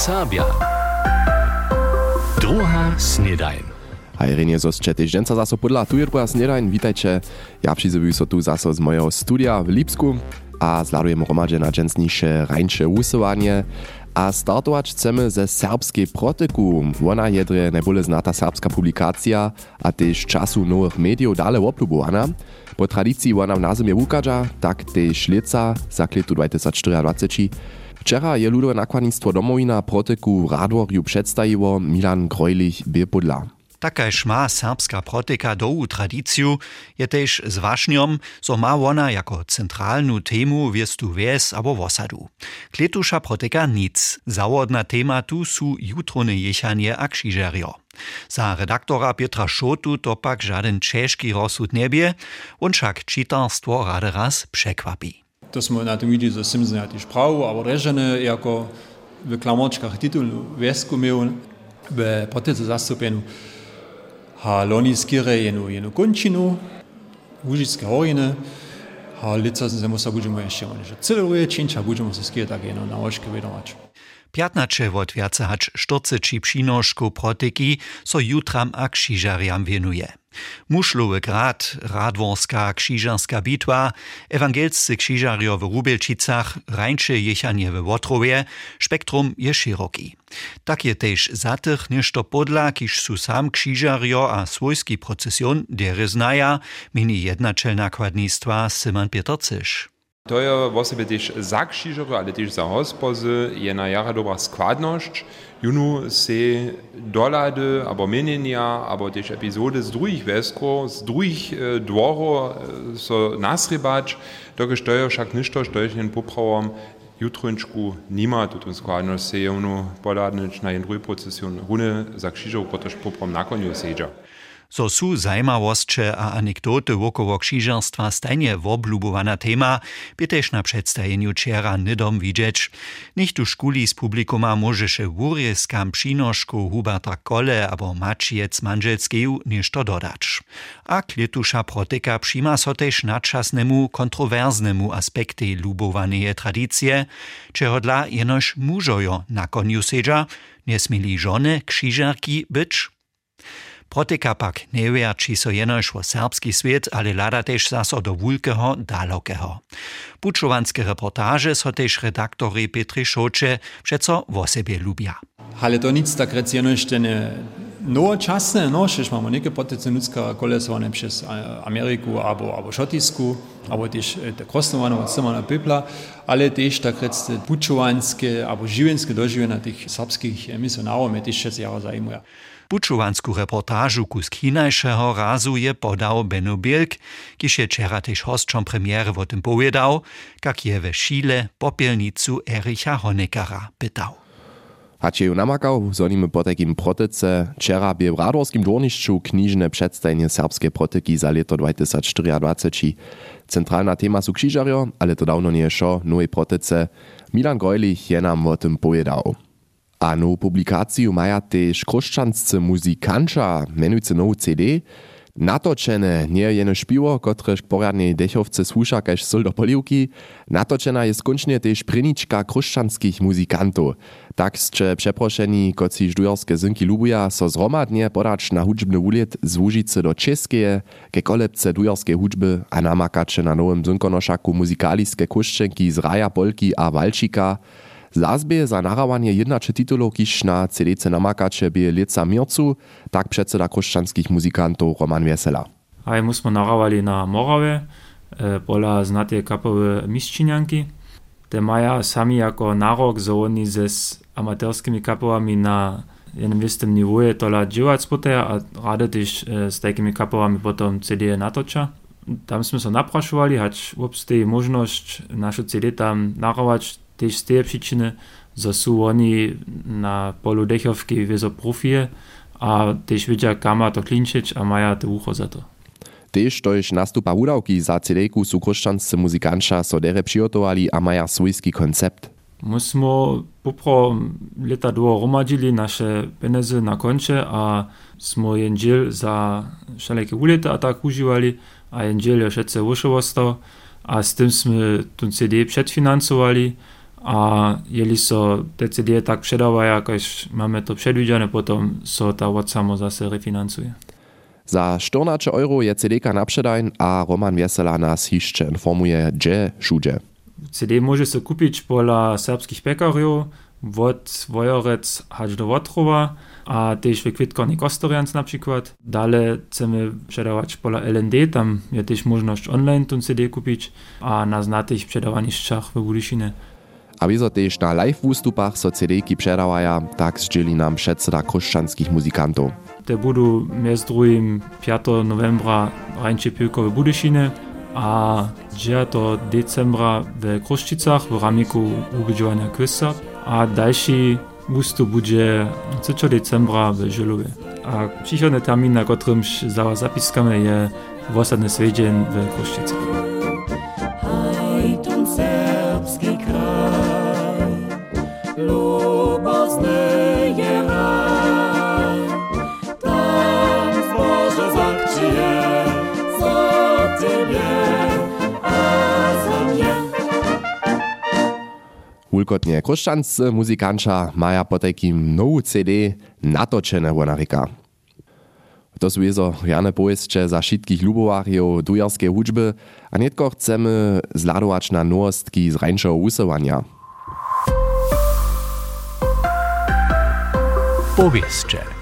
Serbia. Druga snedajn. Hajrenie zo ste týždenca zaso podľa tu je snedajn, vítajte. Ja přizovuju so tu zaso z mojho studia v Lipsku a zladujem hromadže na dženstniše rajnše usovanie. A startować chcemy ze serbskiej protyku. Ona jedre nebole znata serbska publikacja, a też czasu nowych mediów dalej oplubowana. Po tradycji ona w nazwie ukadza, tak też lica za kletu 2024. Wczera je ludowe nakładnictwo domowina protyku Radworju przedstawiło Milan Grojlich Biepodla. Takajž má serbska protika dołu tradiciju, je tež z wašňom, so ma ona jako centralnu temu wiestu wies abo wosadu. Kletusza protika nic, zawodna tema tu su jutrone jechanie a krzyżerio. Za redaktora Pietra Szotu to pak żaden czeszki rozsud niebie, on však čitarstvo rade raz przekwapi. To smo na tym videli, że Simpson ja też prawo, aber reżene jako w klamoczkach tytuł wiesku miał w protyce zastąpieniu ha loniskire jenu jenu končinu, užické horine, a lica se musa budemo ještě oni, že celé činča budemo se skvět tak jenom na oške vědomačku. 15 wotwiacacz szturcyci przynożku protyki so jutram a krzyżariam wienuje. Muszlowy Grad, Radworska krzyżarska bitwa, ewangelscy krzyżario w Rubelcicach, Rańczy jechanie w spektrum je szeroki. Tak je też za tych nieszto podla, kiż su sam krzyżario a swojski procesjon dery znaja, mini jedna czelna kładnictwa Simon Pietercysz. Cysz. To je v sebi tež za kšižero, ale tež za hospozy, je na jara dobra składność. Junu se dolady, albo menenia, albo tež epizody z drugich weskov, z drugich e, dworov e, so nasrybać, dokiż to je však ništo, što je poprawom jutrynčku nima tutun składność se junu poladnič na jen drugi procesjon rune za kšižero, protože poprawom nakoniu sedža. So su zajmawostcze a anekdoty wokoło krzyżerstwa stajnie woblubowana tema, by też na przedstawieniu czera nydom widzieć. Nicht tu szkuli z publikuma może się wóryskam przynoszku Huberta Kole albo Maciec Manżelskiego niż to dodać. A kletusza protyka przyma so też nadczasnemu, aspekty lubowanej tradycje, czego dla jenoż na koniu sedza, nie smili żony krzyżerki być. Proteka pak ne veja, či so jenož v serbski svet ali lada tež zaso do vulkeho, dalokeho. Pučovanske reportaže so tež redaktori Petri Šoče přeco v osebje ljubja. Ale to nic takrat jenož tene novočasne, no, šeš imamo neke potece ljudska kolesovane čez Ameriku, abo, abo Šotisku, abo tež e, te krosnovano od Simona Pepla, ali tež takrat se pučovanske, abo živenske doživljena teh srpskih e, misionarov me tež še zjava zajmuja. Pučuwansku reportażu kus kinajšeho razu je podał Benno Bielk, kiż je wczera też hostczom premiery o tym powiedział, jak je we Szile popielnicu Ericha Honeckera pytał. Hacie ju namakał, zonimy po takim protyce, wczera bie w Radorskim dworniszczu kniżne przedstawienie serbskie protyki za leto 2024. Centralna tema su krzyżario, ale to dawno nie jeszcze nowej protyce. Milan Grojlich je nam o tym powiedział. A nowu publikaciju maja też kruszczanscy muzikanča, menujcy nowu CD, Natočene nie jeno špiwo, kotrež poradnej dechowce słusza kaž sol do poliwki, natočena je skončne też pryniczka kruszczanskich muzykantów. Tak ste przeproszeni, koci żdujorske zynki lubuja, so zromadnie podać na hudźbny uliet z do Czeskie, ke kolebce dujorskiej hudźby, a namakacze na nowym zynkonoszaku muzykaliskie kuszczenki z Raja Polki a Walčika, Zazbie za narawanie jednače titulów kiż na CDC namakacze bie lica mircu, tak przedseda kruszczanskich muzykantów Roman Wiesela. A my smo narawali na Morawie, e, pola znatie kapowe mistrzynianki. Te maja sami jako narok, że oni ze amatorskimi kapowami na jednym istym niwoje tola dziewać spoteja, a rade też z takimi kapowami potom CD natocza. Tam sme sa naprašovali, hać obsteje možnosť našu CD tam narować też z tej przyczyny, że są oni na polu dechowki wieso profie, a też wiedzą, kama to klinczyć, a mają to ucho za to. Tež tož nastupa udawki za CD-ku su kruščanscy muzikanča so dere přijotowali a maja swójski koncept. My smo popro leta dwo romadzili nasze penezy na koncie, a smo jen dziel za wszelakie ulety a tak używali, a jen dziel jeszcze wyszło a z tym sme tu CD przedfinansowali, a jeli so CD tak przedawają, jakoś mamy to przedwidziane, potom so ta od samo zase refinansuje. Za 14 euro je CD-ka napředajn a Roman Wiesela nas hišće informuje, gdzie šudzie. CD może se kupić pola serbskich pekariów, od Wojorec aż do Wotrowa, a też w Kwitkornik Ostorians na przykład. Dalej chcemy przedawać pola LND, tam jest też możliwość online ten CD kupić, a na znatych przedawaniszczach w Budyszynie. A wieso też na live wystupach so CD-ki przedawaja, tak zdzieli nam przedseda kruszczanskich muzykantów. Te budu między drugim 5 novembra rańcze piłko w Budyszynie, a 9 decembra w Kruszczycach w ramiku ubydziowania Kysa, a dalszy wystup będzie 3 decembra w Żylowie. A przychodny termin, na którym za zapiskamy je w ostatni swiedzień w Wulkotnie kruszczanscy muzykanča maja po takim nowu CD natočene wonarika. To są jezo rjane powieście za wszystkich lubowarjów dujarskie hudźby, a nietko chcemy zladować na nowostki z rańszego usuwania. Powieście.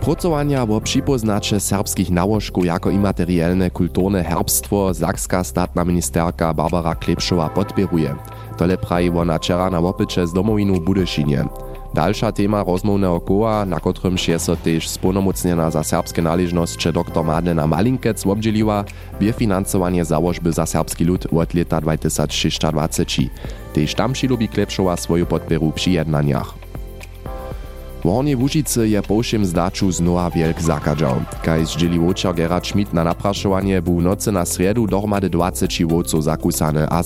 Pracowania připoznače serbskich nałożków jako imaterialne kulturne herbstwo Zakska statna ministerka Barbara Klepszowa podpieruje. Tole praji wona wczera na łopycze z domowinu w Budyszynie. Dalsza tema rozmownego koła, na którym się też spunomocniona za serbskie należności dr Madlena Malinkec obdzieliła, wie finansowanie założby za serbski lud od lata 2026. Też tam lubi Klepszowa swoją podpieru przy jednaniach. W Hornej Łužicy je po všem zdaču znova wielk zakadžał. Kaj zdzieli łočar Gerard Schmidt na napraszowanie był nocy na sredu dohromady 20 wódców zakusane a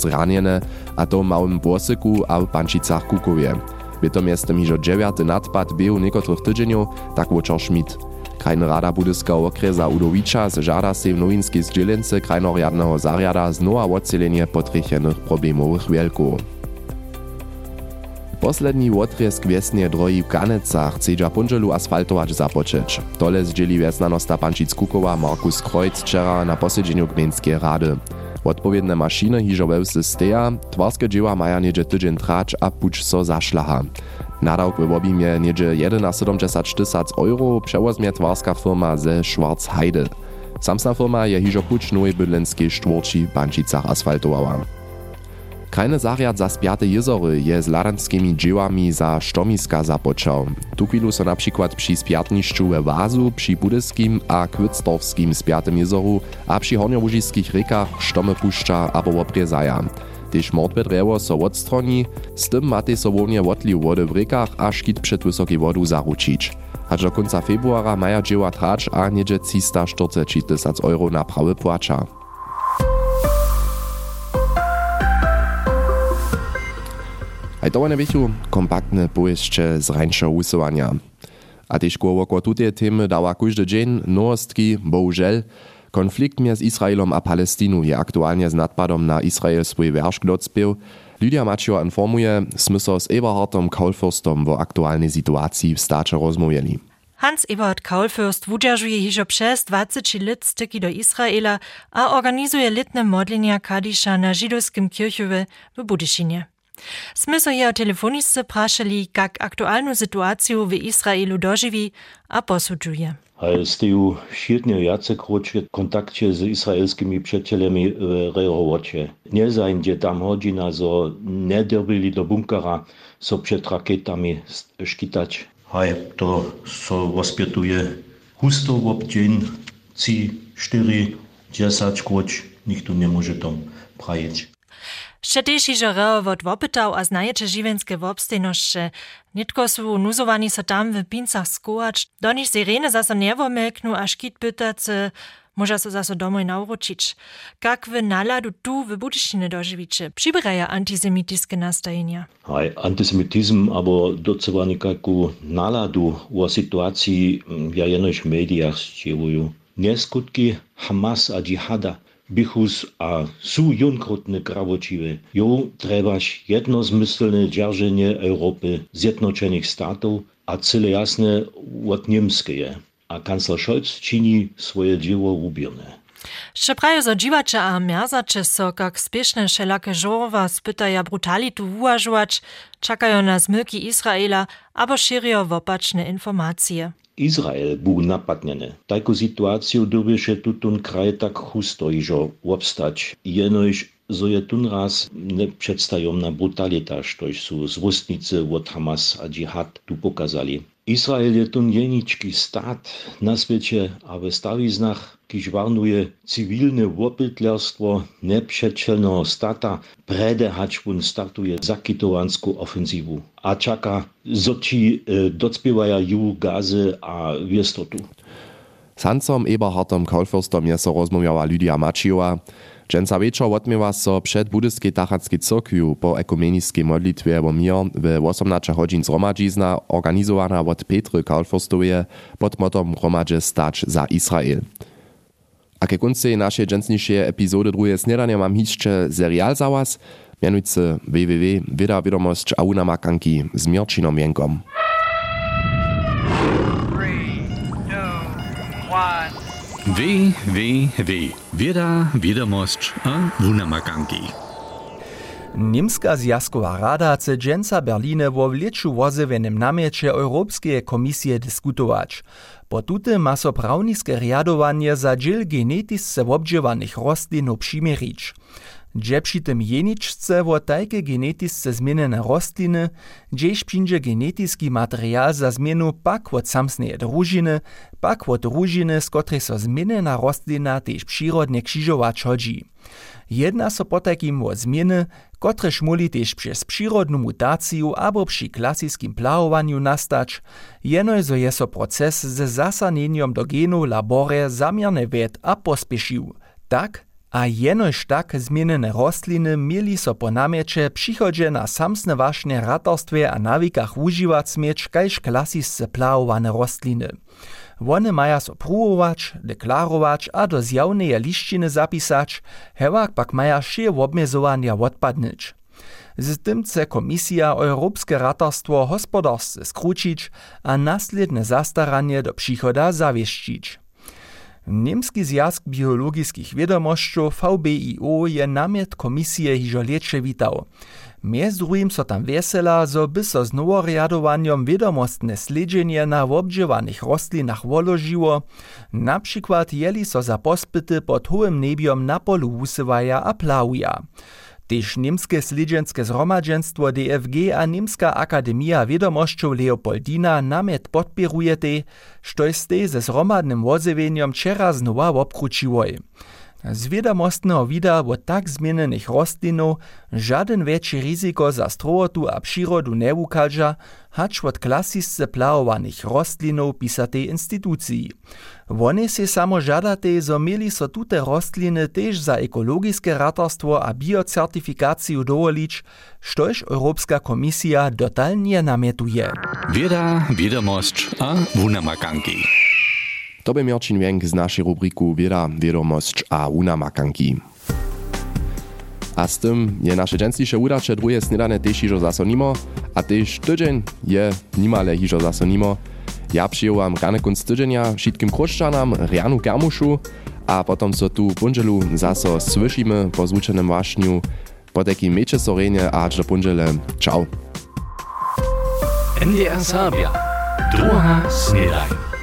a to w małym Włosyku a w Pančicach Kukowie. By to miestem hižo dziewiaty nadpad był niekotrych tydzieniów, tak łočar Schmidt. Krajna rada Budyskiego okresa Udowicza żada się w nowinskiej zdzielence krajnorjadnego zariada znowa odcelenie potrychenych problemowych wielków. Posledni wotrjesk wiesnie droji w Kanecach chcedza punżelu asfaltować zapoczeć. Tole zdzieli wiesnanosta Pančic Kukowa Markus Kreuz wczera na posiedzeniu gminskiej rady. Odpowiedne maszyny hižo wełsy steja, twarskie dzieła maja niedzie tydzień trać a puć so zaszlaha. Nadawk w obimie niedzie 1,70 tysac euro przewozmie twarska firma ze Schwarzheide. Samsna firma je hižo puć nowej bydlenskiej sztworci w Pančicach asfaltowała. Krajny zariad za spiate jezory je z ladanskimi dziełami za sztomiska zapoczął. Tu chwilu so na przykład przy spiatniszczu we Wazu, przy Budyskim a Kwyctorfskim spiatym jezoru, a przy horniołużyskich rykach sztomy puszcza abo opriezaja. Tež mordwe drewo so odstroni, z tym matej so wownie wotliw wody w rykach a szkit przed wysokiej wodu zaručić. Aż do końca februara maja dzieła trać a niedzie 340 tysac euro naprawy płacza. Aj toho ne wichu, kompaktne pojeszcze z rańsza usuwania. A tež kôr woko tutie témy dáva každý deň novostky, bohužel, konflikt między Izraelom a Palestínu je aktuálne s nadpadom na Izrael svoj veršk docpiev. Lydia Mačio informuje, sme so s Eberhardom Kaulfürstom o aktuálnej situácii v stáče rozmluvili. Hans-Eberhard Kaulfürst wudziażuje hižo przez 20 lat styki do Izraela a organizuje litne modlenia Kadisza na żydowskim kirchowie w Budyšinie. Sme so je o telefonisce prašali, kak aktualnu sytuaciju w Izraelu doživi a posudžuje. Ale steju širtnje jacekročje kontakcie z izraelskimi przyjacielami w rejowocie. Nie zajdzie tam godzina, zo nie dobili do bunkera, so przed rakietami szkitać. Haj, to so wospietuje husto w obdzień, ci 4, 10 kroć, nikt tu nie może tam prajić. Hižo reo wot wopytał a znaječe živenske wobstejnosće. Nitko su nuzowani so tam w pincach skołacz, do nich sirene zaso nerwomilknu a szkit pytace, może so zaso domoj nauročić. Kak w naladu tu w Budyszczyny dożywicie, przybieraja antisemitiskie nastajenia. Haj, antisemitizm, aber docela nikakú náladu o situácii ja jenož v médiách zčievujú. Neskutky Hamas a džihada bichus a su junkrotne krawočiwe. Jo trebaš jednozmyslne dzierżenie Europy Zjednoczonych Statów, a cyle jasne od. A kancler Scholz czyni swoje dzieło ubierne. Še prajo za a mierzacze so, jak spieszne wszelakie żorowa spytaja brutalitu uważać, czekają na zmyki Izraela, albo opaczne informacje. Izrael był napadniony. Taką sytuację dobysze tutun kraj tak chusto iżo obstać. Jenoś zo je tun raz ne przedstajomna brutalita, zwostnicy od Hamas a džihad tu pokazali. Izrael je tun jenički stat na świecie, a w stawiznach, kiž warnuje cywilne wopytlerstwo neprzeczelnego stata, prede hačbun startuje zakitowansku ofensiwu, a czeka, zo ci e, docpiewaja ju gazy a wiestotu. Sancom Eberhardom Kaulfürstom je so rozmawiała Lydia Maciova, Dżęca wieczor odmiewa so przed budyskiej tachackiej cyrkwiu po ekumeniskiej modlitwie o mier w 18 godzin zromadzizna organizowana od Petry Kaulforstowie pod motom Gromadzie Stać za Izrael. A ke kunce naszej dżęcniejszej epizody drugie snedania mam jeszcze serial za was, mianujcy www. Wieda Wiadomość a unamakanki z Mirčinom Jenkom. W, W, W. Wieda, wiadomość a wunamakanki. Niemska zjazkowa rada chce dżęca Berliny wo wleczu wozywenym namiecie Europskie Komisje dyskutować. Po tute ma so prawniskie riadowanie za dziel genetisce obdziewanych przymierzyć. Dże przy tym jeniczce wo tajke genetisce zmienione rostliny, gdzieś przyjdzie genetiski materiał za zmienu pak od samsnej drużyny, pak od drużyny, z której so zmieniona rostlina przyrodnie krzyżować chodzi. Jedna so po takim o zmiany, kotrež moli też przez przyrodną mutację albo przy klasickim plawowaniu nastać, jeno zo je so proces ze zasaneniem do genu labore zamierne wet a pospieszył. Tak, a jenož tak zmienene rostliny mieli so po namiecie przychodzie na samsne wašne ratarstwie a nawikach używać smieć kajż klasisce plawowane rostliny. One maja so deklarować a do zjawneje liściny zapisać, hewak pak maja šie obmiezowania odpadnyć. Z tym chce Komisja Europskie Ratarstwo hospodarsce skrócić a następne zastaranie do przychoda zawieszcić. Niemski Zjazk biologickich wiadomościów VBIO je namiet komisje hižo lieče witał. Miez drugim so tam wesela, zo by so z noworiadowaniem wiadomostne sledzenie na obdziewanych rostlinach woložiło, na przykład jeli so za pospyty pod hołym nebiom na polu usywaja a plawuja. Tež Niemske slidženske zhromadženstvo DFG a Niemska akademia wiadomościów Leopoldina namet podpirujete, štož ste ze zhromadnym wozewenjom čera znova obkručiłoj. Z wiadomostnego wida od tak zmienionych rostlinów żaden większy ryzyko za strowotu a przyrodu nie ukaże, hacz od klasisce plawowanych rostlinów pisatej instytucji. One se samo żadate, zo mieli so tute rostliny też za ekologiskie ratarstwo a biocertyfikację dowolić, štož Europska komisja dotalnie namietuje. Wieda, wiadomość a wunamakanki. To by Mirčin Wenk z naszej rubriku Wieda, Wiadomość a unamakanki. A z tym je nasze dżęslisze udacze drugie snedane też hižo zaso nimo, a też tydzień je nimale hižo zaso nimo. Ja przyjąłam rany kunc tydzienia wszystkim kruszczanam, Rianu Kermuszu, a potom so tu punżelu zaso słyszymy po zvučenym wašniu, po takim mecze sorenie a do punżele. Ciao. NDR Sabia. Druga snedaj.